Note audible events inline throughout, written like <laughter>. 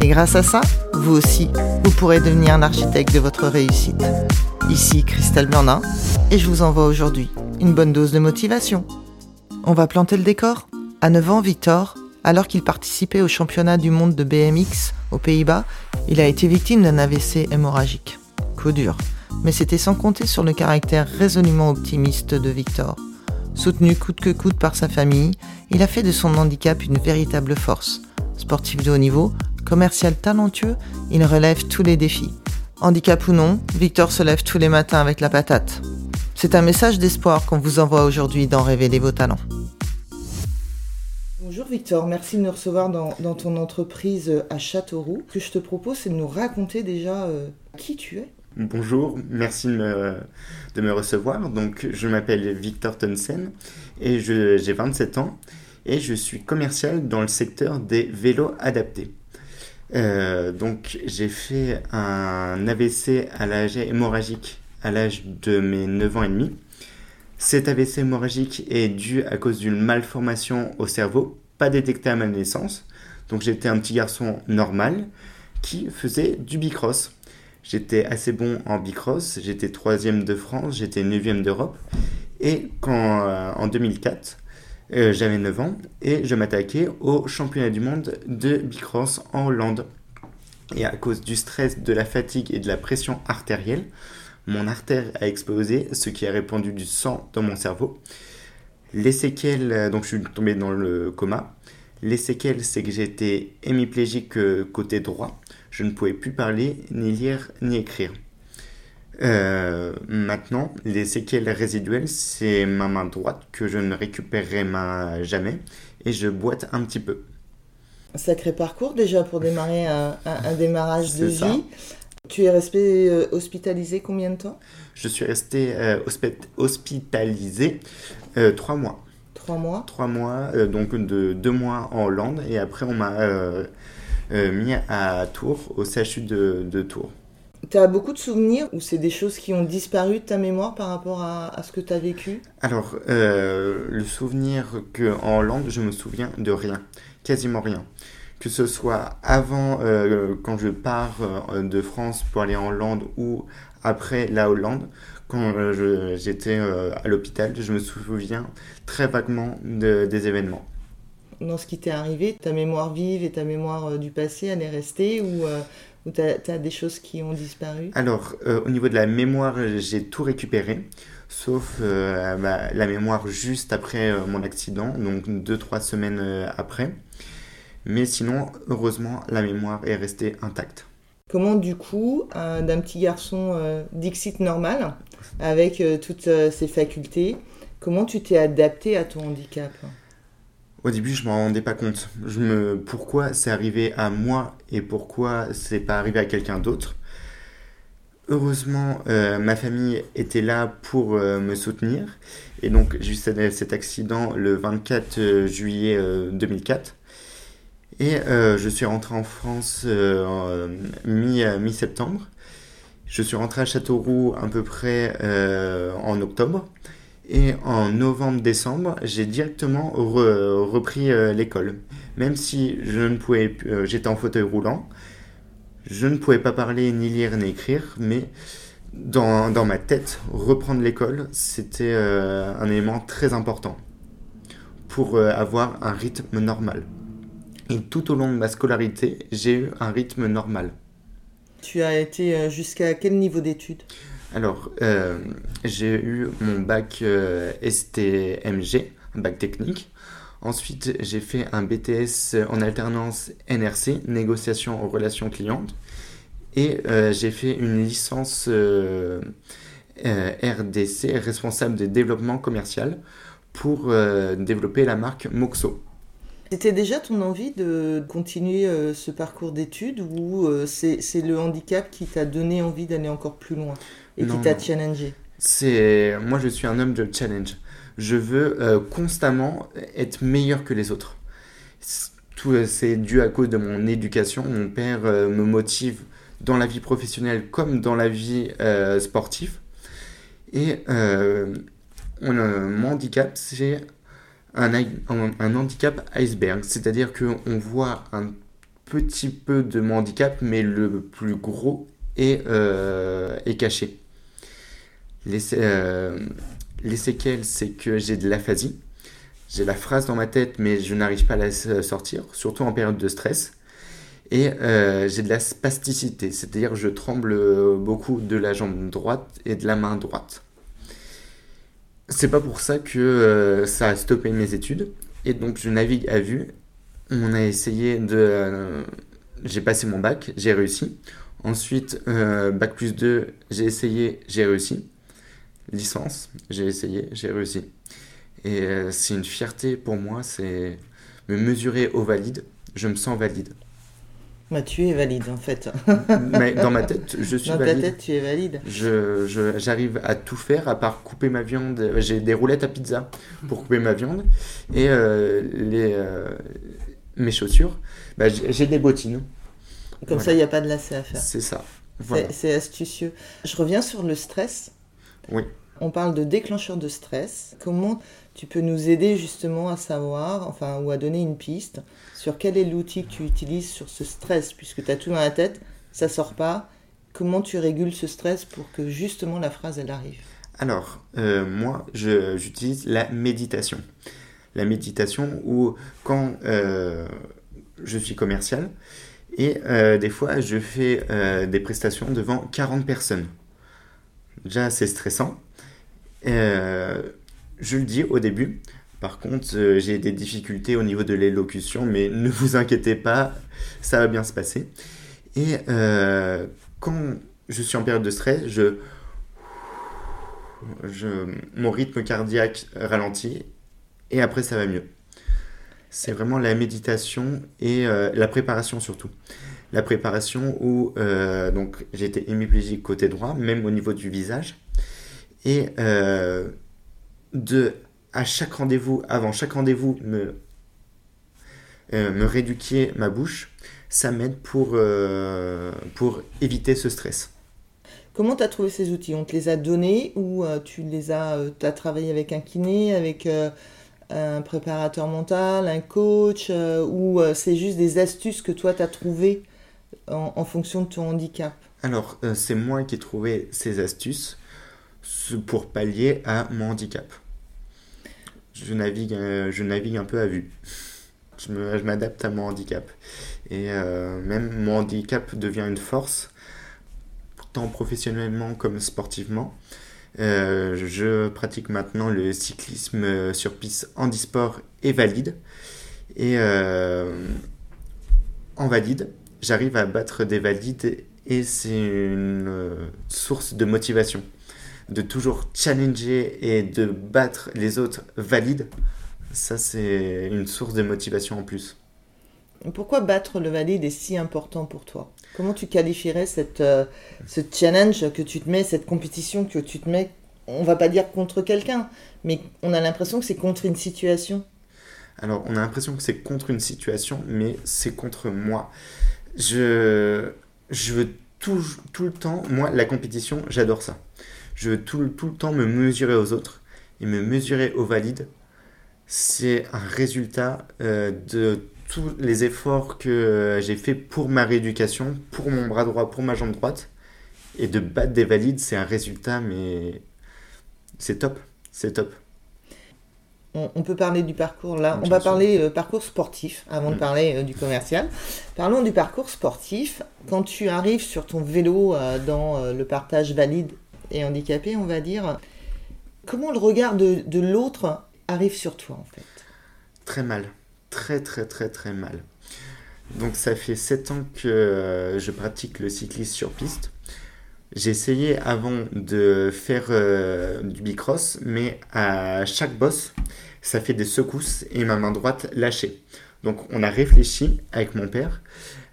Et grâce à ça, vous aussi, vous pourrez devenir un architecte de votre réussite. Ici Christelle Blandin et je vous envoie aujourd'hui une bonne dose de motivation. On va planter le décor À 9 ans, Victor, alors qu'il participait au championnat du monde de BMX aux Pays-Bas, il a été victime d'un AVC hémorragique. Coup dur, mais c'était sans compter sur le caractère résolument optimiste de Victor. Soutenu coûte que coûte par sa famille, il a fait de son handicap une véritable force. Sportif de haut niveau, commercial talentueux, il relève tous les défis. Handicap ou non, Victor se lève tous les matins avec la patate. C'est un message d'espoir qu'on vous envoie aujourd'hui dans Révéler vos talents. Bonjour Victor, merci de nous recevoir dans, ton entreprise à Châteauroux. Ce que je te propose, c'est de nous raconter déjà euh, qui tu es. Bonjour, merci de me, de me, recevoir. Donc, je m'appelle Victor Tonsen et j'ai 27 ans et je suis commercial dans le secteur des vélos adaptés. Euh, donc j'ai fait un AVC à l'âge hémorragique à l'âge de mes 9 ans et demi. Cet AVC hémorragique est dû à cause d'une malformation au cerveau, pas détectée à ma naissance. Donc j'étais un petit garçon normal qui faisait du bicross. J'étais assez bon en bicross, j'étais troisième de France, j'étais neuvième d'Europe. Et quand euh, en 2004, euh, j'avais 9 ans et je m'attaquais au championnat du monde de bicross en Hollande. Et à cause du stress, de la fatigue et de la pression artérielle, mon artère a explosé, ce qui a répandu du sang dans mon cerveau. Les séquelles, euh, donc je suis tombé dans le coma. Les séquelles, c'est que j'étais hémiplégique euh, côté droit. Je ne pouvais plus parler, ni lire, ni écrire. Euh, maintenant, les séquelles résiduelles, c'est ma main droite que je ne récupérerai jamais et je boite un petit peu. Sacré parcours déjà pour démarrer un, démarrage de vie. Tu es resté euh, hospitalisé combien de temps? Je suis resté euh, hospitalisé trois mois. Trois mois? Trois mois, donc de deux mois en Hollande et après on m'a mis à Tours, au CHU de, de Tours. Tu as beaucoup de souvenirs ou c'est des choses qui ont disparu de ta mémoire par rapport à, ce que tu as vécu? Alors, euh, le souvenir qu'en Hollande, je me souviens de rien, quasiment rien. Que ce soit avant, euh, quand je pars euh, de France pour aller en Hollande ou après la Hollande, quand j'étais à l'hôpital, je me souviens très vaguement des événements. Dans ce qui t'est arrivé, ta mémoire vive et ta mémoire du passé, elle est restée ou ou tu as, des choses qui ont disparu? Alors, euh, au niveau de la mémoire, j'ai tout récupéré, sauf euh, bah, la mémoire juste après euh, mon accident, donc 2-3 semaines après. Mais sinon, heureusement, la mémoire est restée intacte. Comment, du coup, d'un petit garçon Dixit normal, avec toutes ses facultés, comment tu t'es adapté à ton handicap? Au début, je m'en rendais pas compte. Je me... Pourquoi c'est arrivé à moi et pourquoi c'est pas arrivé à quelqu'un d'autre? Heureusement, euh, ma famille était là pour euh, me soutenir. Et donc, j'ai eu cet accident le 24 euh, juillet 2004. Et je suis rentré en France mi-septembre. je suis rentré à Châteauroux à peu près en octobre. Et en novembre-décembre, j'ai directement repris euh, l'école. Même si je ne pouvais, euh, j'étais en fauteuil roulant, je ne pouvais pas parler, ni lire, ni écrire, mais dans, dans ma tête, reprendre l'école, c'était euh, un élément très important pour avoir un rythme normal. Et tout au long de ma scolarité, j'ai eu un rythme normal. Tu as été jusqu'à quel niveau d'études? Alors, euh, j'ai eu mon bac euh, STMG, un bac technique. Ensuite, j'ai fait un BTS en alternance NRC, négociation en relations clientes. Et euh, j'ai fait une licence RDC, responsable de développement commercial, pour développer la marque Moxo. C'était déjà ton envie de continuer ce parcours d'études ou c'est le handicap qui t'a donné envie d'aller encore plus loin? Et qui t'a challengé C'est moi je suis un homme de challenge. Je veux euh, constamment être meilleur que les autres. Tout c'est dû à cause de mon éducation. Mon père me motive dans la vie professionnelle comme dans la vie sportive. Et mon handicap, c'est un, handicap iceberg, c'est-à-dire qu'on voit un petit peu de mon handicap, mais le plus gros est, euh, est caché. Les, euh, les séquelles, c'est que j'ai de l'aphasie. J'ai la phrase dans ma tête, mais je n'arrive pas à la sortir, surtout en période de stress. Et euh, j'ai de la spasticité, c'est-à-dire je tremble beaucoup de la jambe droite et de la main droite. C'est pas pour ça que euh, ça a stoppé mes études. Et donc je navigue à vue. On a essayé de... Euh, j'ai passé mon bac, j'ai réussi. Ensuite, euh, bac plus 2, j'ai essayé, j'ai réussi. Licence, j'ai essayé, j'ai réussi. Et c'est une fierté pour moi, c'est me mesurer au valide. Je me sens valide. Bah, tu es valide en fait. <laughs> Mais dans ma tête, je suis valide. Dans ta tête, tu es valide. Je, j'arrive à tout faire à part couper ma viande. J'ai des roulettes à pizza pour couper ma viande. Et euh, les, euh, mes chaussures, bah, j'ai des bottines. Comme ça, il n'y a pas de lacets à faire. C'est ça. C'est astucieux. Je reviens sur le stress. Oui. On parle de déclencheur de stress. Comment tu peux nous aider justement à savoir, enfin, ou à donner une piste sur quel est l'outil que tu utilises sur ce stress, puisque tu as tout dans la tête, ça sort pas. Comment tu régules ce stress pour que justement la phrase elle arrive? Alors, euh, moi, j'utilise la méditation. La méditation où quand euh, je suis commercial, et euh, des fois je fais des prestations devant 40 personnes. Déjà, c'est stressant. Je le dis au début. Par contre, euh, j'ai des difficultés au niveau de l'élocution, mais ne vous inquiétez pas, ça va bien se passer. Et euh, quand je suis en période de stress, mon rythme cardiaque ralentit et après ça va mieux. C'est vraiment la méditation et euh, la préparation surtout. La préparation où donc j'étais hémiplégique côté droit, même au niveau du visage. Et de à chaque rendez-vous, avant chaque rendez-vous, me, euh, me ma bouche, ça m'aide pour, euh, pour éviter ce stress. Comment tu as trouvé ces outils? On te les a donnés ou euh, tu les as, as travaillé avec un kiné, avec un préparateur mental, un coach, ou c'est juste des astuces que toi tu as trouvées? En, fonction de ton handicap Alors, c'est moi qui ai trouvé ces astuces pour pallier à mon handicap. Je navigue, euh, je navigue un peu à vue. Je m'adapte à mon handicap. Et euh, même mon handicap devient une force, tant professionnellement comme sportivement. Euh, je pratique maintenant le cyclisme sur piste handisport et valide. Et en valide, j'arrive à battre des valides et c'est une source de motivation de toujours challenger et de battre les autres valides, ça c'est une source de motivation en plus. Pourquoi battre le valide est si important pour toi? Comment tu qualifierais cette, euh, ce challenge que tu te mets, cette compétition que tu te mets, on va pas dire contre quelqu'un, mais on a l'impression que c'est contre une situation Alors on a l'impression que c'est contre une situation, mais c'est contre moi. Je, je veux tout, le temps, moi la compétition, j'adore ça. Je veux tout, tout le temps me mesurer aux autres et me mesurer aux valides. C'est un résultat euh, de tous les efforts que euh, j'ai fait pour ma rééducation, pour mon bras droit, pour ma jambe droite. Et de battre des valides, c'est un résultat, mais c'est top. C'est top. On, peut parler du parcours là. on va parler euh, parcours sportif avant de mm. parler du commercial. Parlons du parcours sportif. Quand tu arrives sur ton vélo dans le partage valide et handicapé, on va dire. Comment le regard de, de l'autre arrive sur toi, en fait? Très mal. Très, très, très, très mal. Donc, ça fait 7 ans que euh, je pratique le cyclisme sur piste. J'ai essayé avant de faire euh, du bicross, mais à chaque bosse, ça fait des secousses et ma main droite lâchée. Donc on a réfléchi avec mon père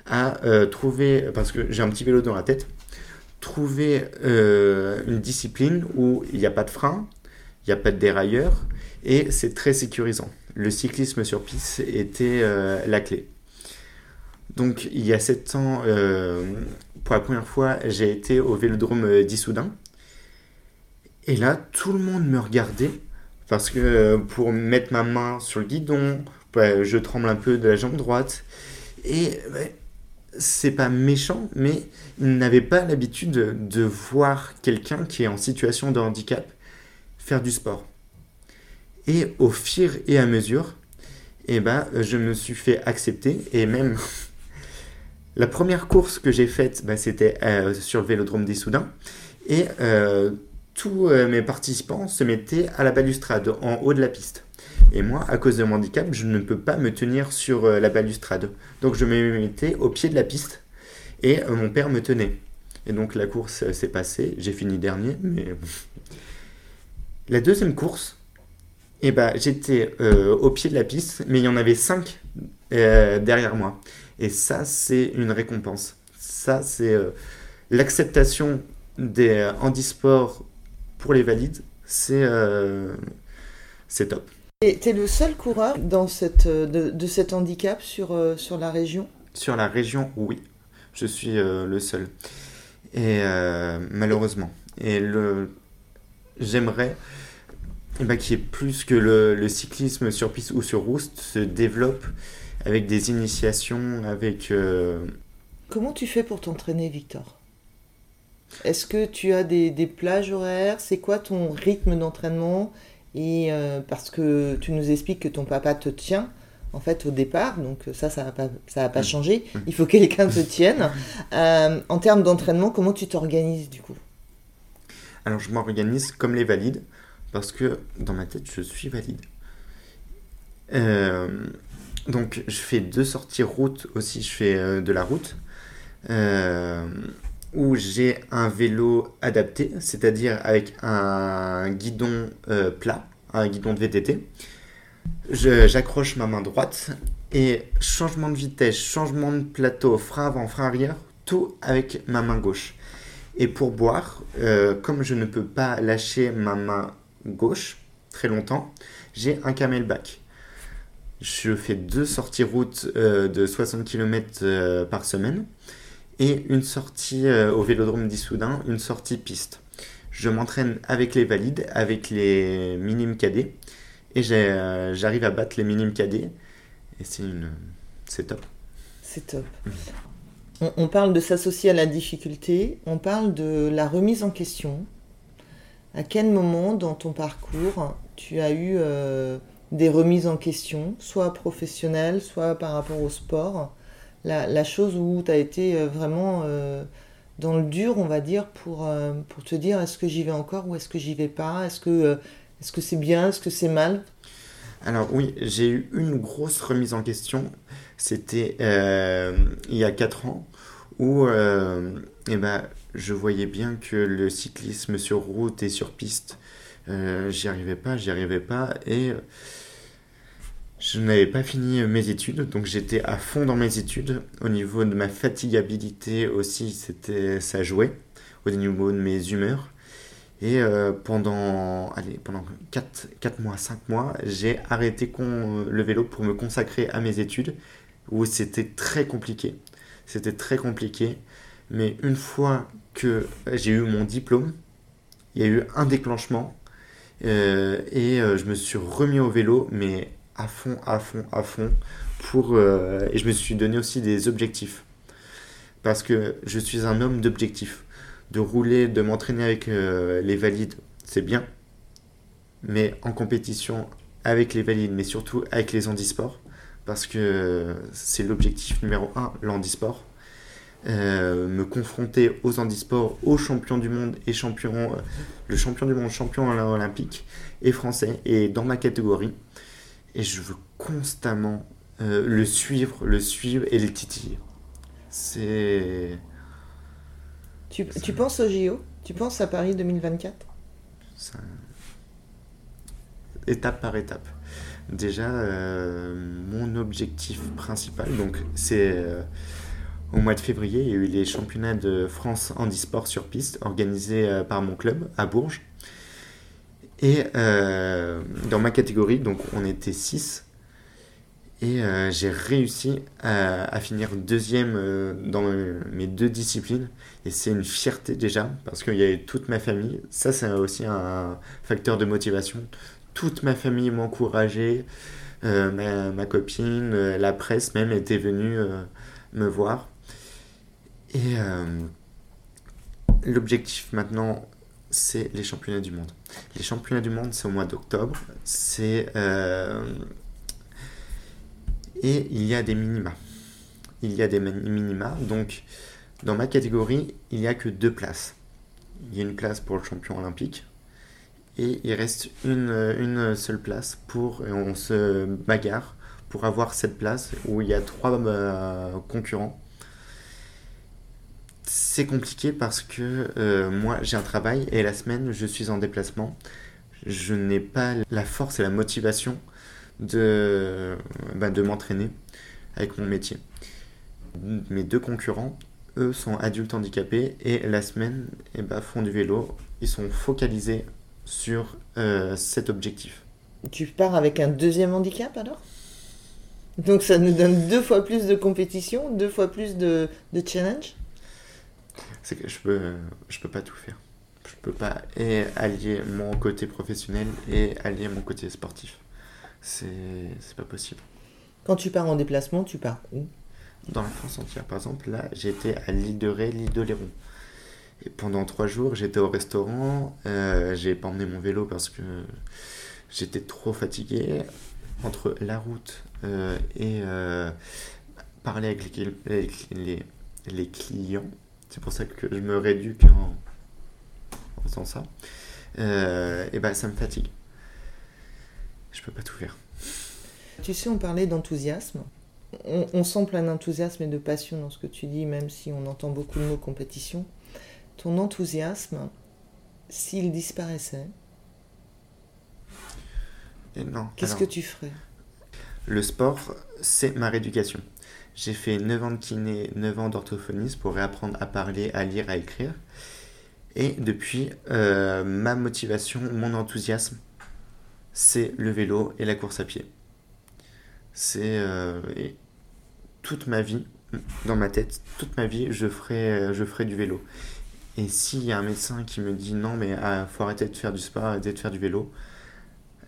à euh, trouver, parce que j'ai un petit vélo dans la tête, trouver euh, une discipline où il n'y a pas de frein, il n'y a pas de dérailleur et c'est très sécurisant. Le cyclisme sur piste était la clé. Donc il y a sept ans, pour la première fois, j'ai été au vélodrome d'Issoudun. Et là, tout le monde me regardait parce que pour mettre ma main sur le guidon, je tremble un peu de la jambe droite. Et c'est pas méchant, mais ils n'avaient pas l'habitude de, voir quelqu'un qui est en situation de handicap faire du sport. Et au fur et à mesure, eh ben, je me suis fait accepter et même la première course que j'ai faite, ben, c'était euh, sur le vélodrome des Soudins et euh, tous euh, mes participants se mettaient à la balustrade en haut de la piste. Et moi, à cause de mon handicap, je ne peux pas me tenir sur la balustrade. Donc je me mettais au pied de la piste et mon père me tenait. Et donc la course s'est passée, j'ai fini dernier, mais... La deuxième course, eh ben, j'étais au pied de la piste, mais il y en avait cinq derrière moi. Et ça, c'est une récompense. Ça, c'est l'acceptation des handisports pour les valides. C'est c'est top. Tu es le seul coureur dans cette, euh, de, cet handicap sur, euh, sur la région? Sur la région, oui. Je suis euh, le seul. Et malheureusement. Et le... j'aimerais eh ben, qu'il y ait plus que le, cyclisme sur piste ou sur route se développe avec des initiations, avec... Comment tu fais pour t'entraîner, Victor? Est-ce que tu as des, des plages horaires? C'est quoi ton rythme d'entraînement? Et euh, parce que tu nous expliques que ton papa te tient, en fait, au départ, donc ça, ça n'a pas, ça pas mm. changé. Mm. Il faut que quelqu'un te tienne. Euh, en termes d'entraînement, comment tu t'organises du coup? Alors, je m'organise comme les valides, parce que dans ma tête, je suis valide. Euh, donc, je fais deux sorties route aussi, je fais de la route. où j'ai un vélo adapté, c'est-à-dire avec un guidon plat, un guidon de VTT. J'accroche ma main droite et changement de vitesse, changement de plateau, frein avant, frein arrière, tout avec ma main gauche. Et pour boire, euh, comme je ne peux pas lâcher ma main gauche très longtemps, j'ai un camelback. Je fais deux sorties route euh, de 60 km euh, par semaine et une sortie au vélodrome d'Issoudun, une sortie piste je m'entraîne avec les valides, avec les minimes cadets, et euh, j'arrive à battre les minimes cadets, et c'est une, c'est top. C'est top. On, parle de s'associer à la difficulté, on parle de la remise en question. À quel moment dans ton parcours tu as eu euh, des remises en question, soit professionnelles, soit par rapport au sport la, chose où tu as été euh, vraiment dans le dur, on va dire, pour, euh, pour te dire est-ce que j'y vais encore ou est-ce que j'y vais pas? Est-ce que euh, c'est bien? Est-ce que c'est mal? Alors oui, j'ai eu une grosse remise en question. C'était euh, il y a 4 ans où eh ben, je voyais bien que le cyclisme sur route et sur piste, j'y arrivais pas, j'y arrivais pas. Et je n'avais pas fini mes études, donc j'étais à fond dans mes études. Au niveau de ma fatigabilité aussi, c'était ça jouait. Au niveau de mes humeurs. Et euh, pendant, allez, pendant 4, 4 mois, 5 mois, j'ai arrêté le vélo pour me consacrer à mes études, où c'était très compliqué. C'était très compliqué. Mais une fois que j'ai eu mon diplôme, il y a eu un déclenchement. Euh, et euh, je me suis remis au vélo, mais à fond, à fond, à fond. Pour, euh, et je me suis donné aussi des objectifs. Parce que je suis un homme d'objectifs. De rouler, de m'entraîner avec euh, les valides, c'est bien. Mais en compétition avec les valides, mais surtout avec les handisports. Parce que c'est l'objectif numéro un, l'handisport. Euh, me confronter aux handisports, aux champions du monde et champions, le champion du monde, champion olympique et français, et dans ma catégorie et je veux constamment euh, le suivre, le suivre et le titiller. C'est. Tu, tu, penses au JO Tu penses à Paris 2024 Étape par étape. Déjà, mon objectif principal, donc c'est au mois de février, il y a eu les championnats de France handisport sur piste organisés par mon club à Bourges. Et dans ma catégorie, donc on était 6 et euh, j'ai réussi à, finir deuxième euh, dans mes deux disciplines. Et c'est une fierté déjà, parce qu'il y avait toute ma famille. Ça, c'est aussi un facteur de motivation. Toute ma famille m'encourageait. Euh, ma, ma, copine, la presse même était venue me voir. Et l'objectif maintenant, c'est les championnats du monde. Les championnats du monde, c'est au mois d'octobre. C'est et il y a des minima. Il y a des minima. Donc, dans ma catégorie, il n'y a que deux places. Il y a une place pour le champion olympique. Et il reste une, seule place pour. On se bagarre pour avoir cette place où il y a trois euh, concurrents. C'est compliqué parce que euh, moi j'ai un travail et la semaine je suis en déplacement. Je n'ai pas la force et la motivation de, bah, m'entraîner avec mon métier. Mes deux concurrents, eux, sont adultes handicapés et la semaine eh bah, font du vélo. Ils sont focalisés sur euh, cet objectif. Tu pars avec un deuxième handicap alors? Donc ça nous donne deux fois plus de compétition, deux fois plus de, de challenge? C'est que je peux, je peux pas tout faire. Je peux pas allier mon côté professionnel et allier mon côté sportif c'est pas possible. Quand tu pars en déplacement, tu pars où? Dans la France entière. Par exemple, là, j'étais à l'île de Ré, l'île de Léron. Et pendant trois jours, j'étais au restaurant. Euh, j'ai pas emmené mon vélo parce que j'étais trop fatigué. Entre la route euh, et euh, parler avec les, les, clients, c'est pour ça que je me réduis en, en faisant ça. et ben, ça me fatigue je peux pas tout faire. Tu sais, on parlait d'enthousiasme. On, sent plein d'enthousiasme et de passion dans ce que tu dis, même si on entend beaucoup le mot compétition. Ton enthousiasme, s'il disparaissait, qu'est-ce que tu ferais? Le sport, c'est ma rééducation. J'ai fait 9 ans de kiné, 9 ans d'orthophonisme pour réapprendre à parler, à lire, à écrire. Et depuis, euh, ma motivation, mon enthousiasme, c'est le vélo et la course à pied. C'est euh, toute ma vie, dans ma tête, toute ma vie, je ferai, je ferai du vélo. Et s'il y a un médecin qui me dit non, mais il ah, faut arrêter de faire du sport, arrêter de faire du vélo,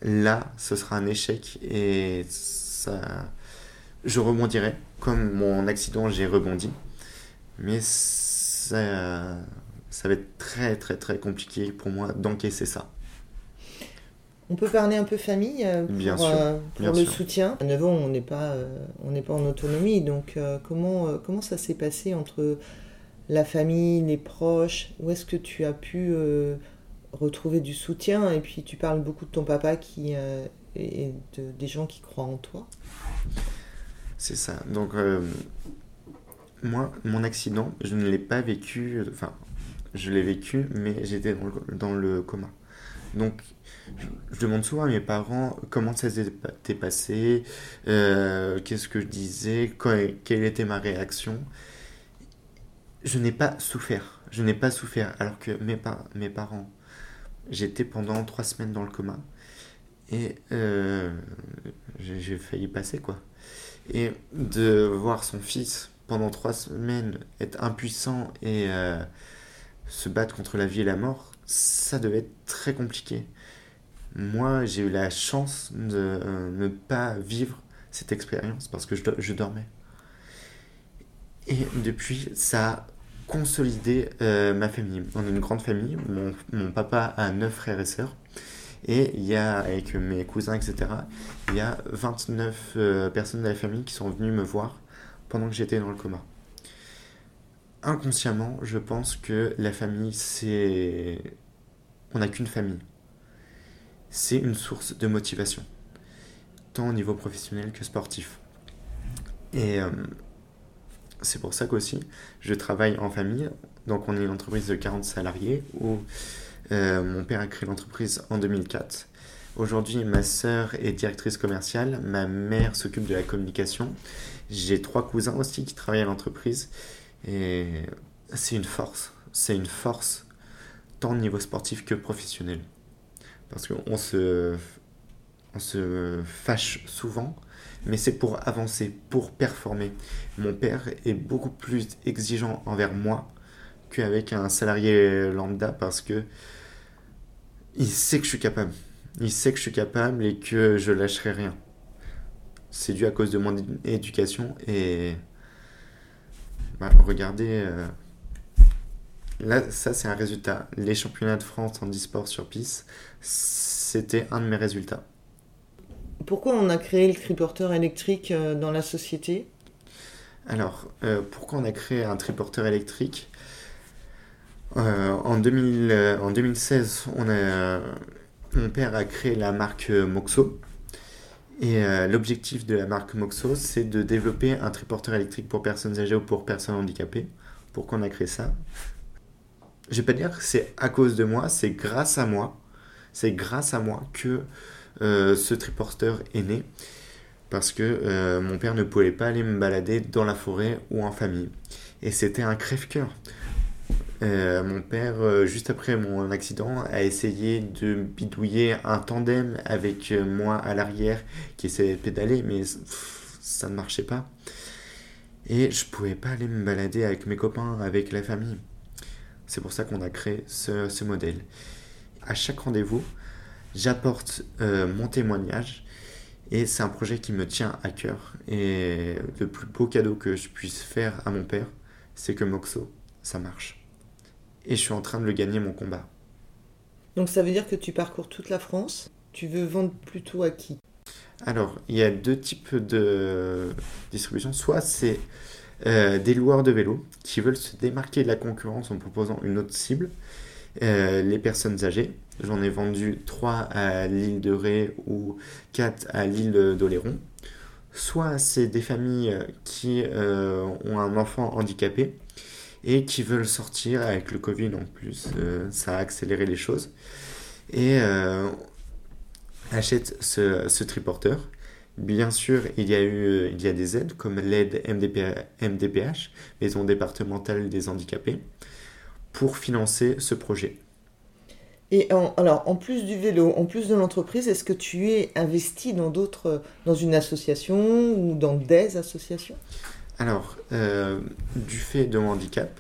là, ce sera un échec et ça, je rebondirai. Comme mon accident, j'ai rebondi. Mais ça, ça va être très, très, très compliqué pour moi d'encaisser ça. On peut parler un peu famille euh, pour, euh, le soutien. À 9 ans, on n'est pas, euh, on pas en autonomie. Donc, comment, comment ça s'est passé entre la famille, les proches? Où est-ce que tu as pu retrouver du soutien? Et puis, tu parles beaucoup de ton papa qui, et de, des gens qui croient en toi. C'est ça. Donc, moi, mon accident, je ne l'ai pas vécu. Enfin, je l'ai vécu, mais j'étais dans dans le coma. Donc, je, demande souvent à mes parents comment ça s'était passé, euh, qu'est-ce que je disais, quelle était ma réaction. Je n'ai pas souffert. Je n'ai pas souffert. Alors que mes, mes parents, j'étais pendant trois semaines dans le coma. Et euh, j'ai failli passer, quoi. Et de voir son fils pendant trois semaines être impuissant et euh, se battre contre la vie et la mort, ça devait être très compliqué. Moi, j'ai eu la chance de euh, ne pas vivre cette expérience parce que je, dormais. Et depuis, ça a consolidé euh, ma famille. On est une grande famille. Mon, papa a neuf frères et sœurs. Et il y a, avec mes cousins, etc., il y a 29 euh, personnes de la famille qui sont venues me voir pendant que j'étais dans le coma inconsciemment, je pense que la famille, c'est... On n'a qu'une famille. C'est une source de motivation, tant au niveau professionnel que sportif. Et euh, c'est pour ça qu'aussi, je travaille en famille. Donc on est une entreprise de 40 salariés où euh, mon père a créé l'entreprise en 2004. Aujourd'hui, ma sœur est directrice commerciale, ma mère s'occupe de la communication. J'ai trois cousins aussi qui travaillent à l'entreprise. Et c'est une force. C'est une force tant au niveau sportif que professionnel. Parce qu'on se, on se fâche souvent, mais c'est pour avancer, pour performer. Mon père est beaucoup plus exigeant envers moi qu'avec un salarié lambda parce que il sait que je suis capable. Il sait que je suis capable et que je lâcherai rien. C'est dû à cause de mon éducation et bah, regardez, euh, là ça c'est un résultat. Les championnats de France en e-sport sur piste, c'était un de mes résultats. Pourquoi on a créé le triporteur électrique euh, dans la société? Alors, euh, pourquoi on a créé un triporteur électrique? En, 2000, en 2016, on a, mon père a créé la marque Moxo. Et euh, l'objectif de la marque Moxo, c'est de développer un triporteur électrique pour personnes âgées ou pour personnes handicapées. Pourquoi on a créé ça Je vais pas dire que c'est à cause de moi, c'est grâce à moi. C'est grâce à moi que euh, ce triporteur est né. Parce que euh, mon père ne pouvait pas aller me balader dans la forêt ou en famille. Et c'était un crève-cœur. Euh, mon père, euh, juste après mon accident, a essayé de bidouiller un tandem avec euh, moi à l'arrière qui essayait de pédaler, mais ça ne marchait pas. Et je pouvais pas aller me balader avec mes copains, avec la famille. C'est pour ça qu'on a créé ce, modèle. À chaque rendez-vous, j'apporte mon témoignage et c'est un projet qui me tient à cœur. Et le plus beau cadeau que je puisse faire à mon père, c'est que Moxo, ça marche et je suis en train de le gagner mon combat. Donc ça veut dire que tu parcours toute la France. Tu veux vendre plutôt à qui? Alors, il y a deux types de distribution. Soit c'est euh, des loueurs de vélos qui veulent se démarquer de la concurrence en proposant une autre cible. Euh, les personnes âgées. J'en ai vendu 3 à l'île de Ré ou 4 à l'île d'Oléron. Soit c'est des familles qui euh, ont un enfant handicapé et qui veulent sortir avec le Covid en plus. Euh, ça a accéléré les choses. Et euh, achète ce, ce, triporteur. Bien sûr, il y a eu il y a des aides comme l'aide MDPH, Maison départementale des handicapés, pour financer ce projet. Et alors, en plus du vélo, en plus de l'entreprise, est-ce que tu es investi dans d'autres, dans une association ou dans des associations? Alors, euh, du fait de mon handicap,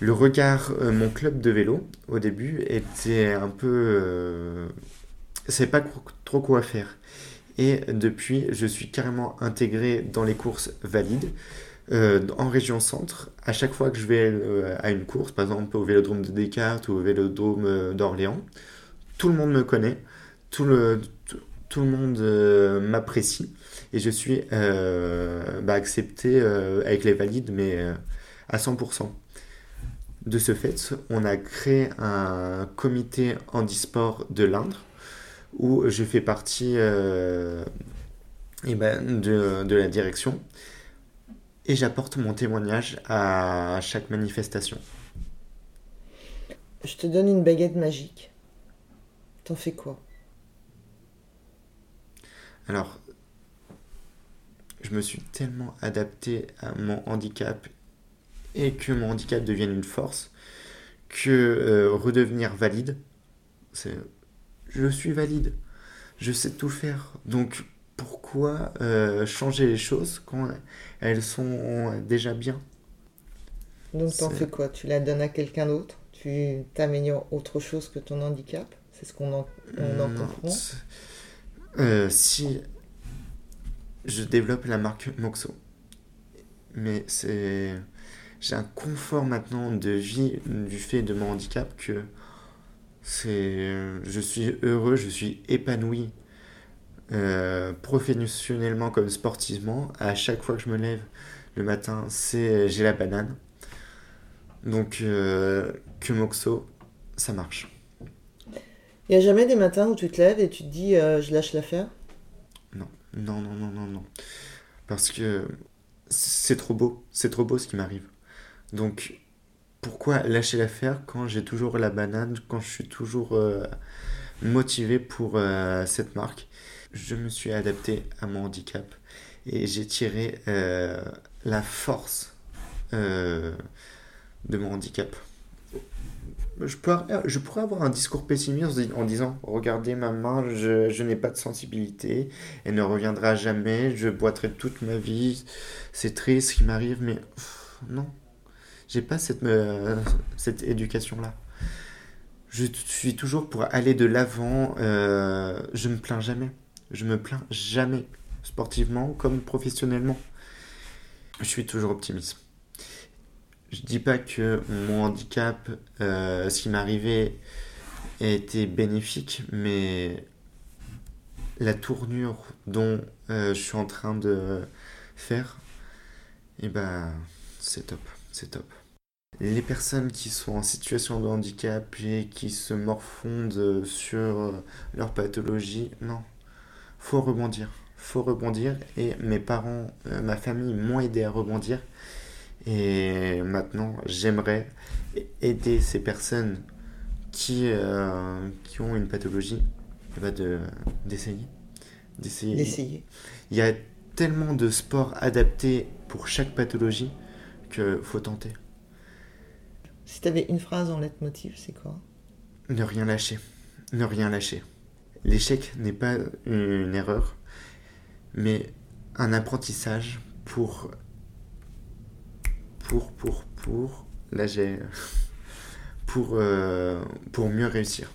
le regard, euh, mon club de vélo, au début, était un peu... Euh, c'est pas trop quoi faire. Et depuis, je suis carrément intégré dans les courses valides. en région centre, à chaque fois que je vais à une course, par exemple au vélodrome de Descartes ou au vélodrome d'Orléans, tout le monde me connaît, tout le, tout le monde m'apprécie et je suis euh, bah, accepté euh, avec les valides, mais euh, à 100%. De ce fait, on a créé un comité handisport de l'Indre où je fais partie et eh ben, de, de, la direction et j'apporte mon témoignage à chaque manifestation. Je te donne une baguette magique. T'en fais quoi? Alors, je me suis tellement adapté à mon handicap et que mon handicap devienne une force que euh, redevenir valide, c'est je suis valide, je sais tout faire. Donc pourquoi euh, changer les choses quand elles sont déjà bien? Donc t'en fais quoi? Tu la donnes à quelqu'un d'autre? Tu t'améliores autre chose que ton handicap? C'est ce qu'on en, comprend. euh, Si je développe la marque Moxo. Mais c'est. J'ai un confort maintenant de vie du fait de mon handicap que c'est. Je suis heureux, je suis épanoui euh, professionnellement comme sportivement. À chaque fois que je me lève le matin, c'est j'ai la banane. Donc euh, que Moxo, ça marche. Il n'y a jamais des matins où tu te lèves et tu te dis euh, je lâche l'affaire? Non, non, non, non, non. Parce que c'est trop beau. C'est trop beau ce qui m'arrive. Donc, pourquoi lâcher l'affaire quand j'ai toujours la banane, quand je suis toujours euh, motivé pour cette marque? Je me suis adapté à mon handicap et j'ai tiré la force de mon handicap je pourrais, je pourrais avoir un discours pessimiste en disant Regardez ma main, je, je n'ai pas de sensibilité, elle ne reviendra jamais, je boiterai toute ma vie, c'est triste ce qui m'arrive, mais non, j'ai pas cette, cette éducation-là. Je suis toujours pour aller de l'avant, euh, je me plains jamais, je me plains jamais, sportivement comme professionnellement. Je suis toujours optimiste je dis pas que mon handicap, euh, ce qui m'est arrivé, a été bénéfique, mais la tournure dont euh, je suis en train de faire, et eh ben, c'est top, c'est top. Les personnes qui sont en situation de handicap et qui se morfondent sur leur pathologie, non, faut rebondir, faut rebondir. Et mes parents, euh, ma famille m'ont aidé à rebondir. Et maintenant, j'aimerais aider ces personnes qui, euh, qui ont une pathologie eh ben, de, d'essayer. D'essayer. Il y a tellement de sports adaptés pour chaque pathologie que faut tenter. Si tu avais une phrase en leitmotiv, c'est quoi? Ne rien lâcher. Ne rien lâcher. L'échec n'est pas une erreur, mais un apprentissage pour pour, pour, pour, là j'ai, pour, euh, pour mieux réussir.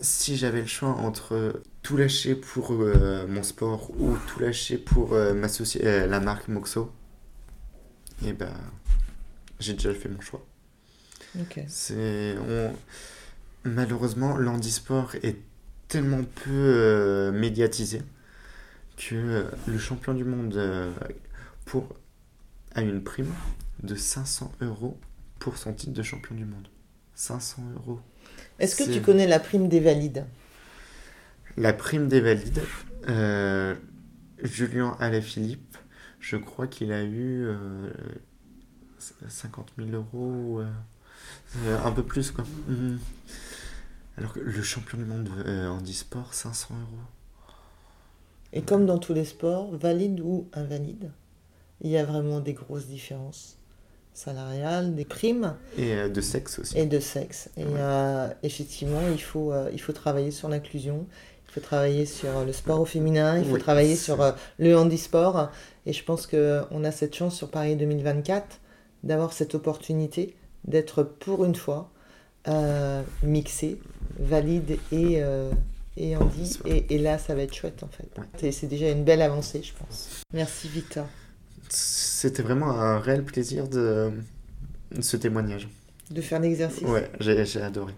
Si j'avais le choix entre tout lâcher pour euh, mon sport ou tout lâcher pour euh, la marque Moxo, et eh ben, j'ai déjà fait mon choix. C'est, malheureusement, l'handisport est tellement peu médiatisé que le champion du monde pour a une prime de 500 euros pour son titre de champion du monde. 500 euros. Est-ce que tu connais la prime des valides? La prime des valides, euh, Julien Alaphilippe, je crois qu'il a eu 50 euh, 000 euros, euh, un peu plus quoi. Mhm. Alors que le champion du monde en e-sport, 500 euros. Et comme dans tous les sports, valide ou invalide? Il y a vraiment des grosses différences salariales, des primes. Et euh, de sexe aussi. Et de sexe. Et euh, effectivement, il faut, euh, il faut travailler sur l'inclusion, il faut travailler sur le sport au féminin, il faut travailler sur le handisport. Et je pense qu'on a cette chance sur Paris 2024 d'avoir cette opportunité d'être pour une fois mixé, valide et, et handi. Et, et, là, ça va être chouette en fait. C'est déjà une belle avancée, je pense. Merci Victor c'était vraiment un réel plaisir de, ce témoignage. De faire l'exercice Ouais, j'ai adoré.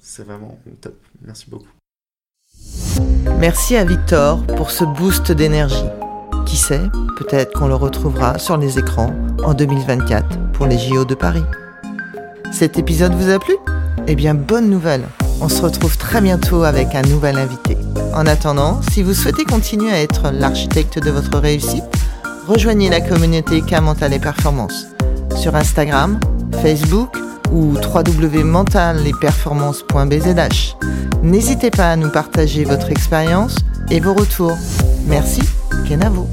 C'est vraiment top. Merci beaucoup. Merci à Victor pour ce boost d'énergie. Qui sait, peut-être qu'on le retrouvera sur les écrans en 2024 pour les JO de Paris. Cet épisode vous a plu? Eh bien, bonne nouvelle On se retrouve très bientôt avec un nouvel invité. En attendant, si vous souhaitez continuer à être l'architecte de votre réussite, rejoignez la communauté K Mental et Performance sur Instagram, Facebook ou www.mentalesperformances.bzh. N'hésitez pas à nous partager votre expérience et vos retours. Merci, Kenavo.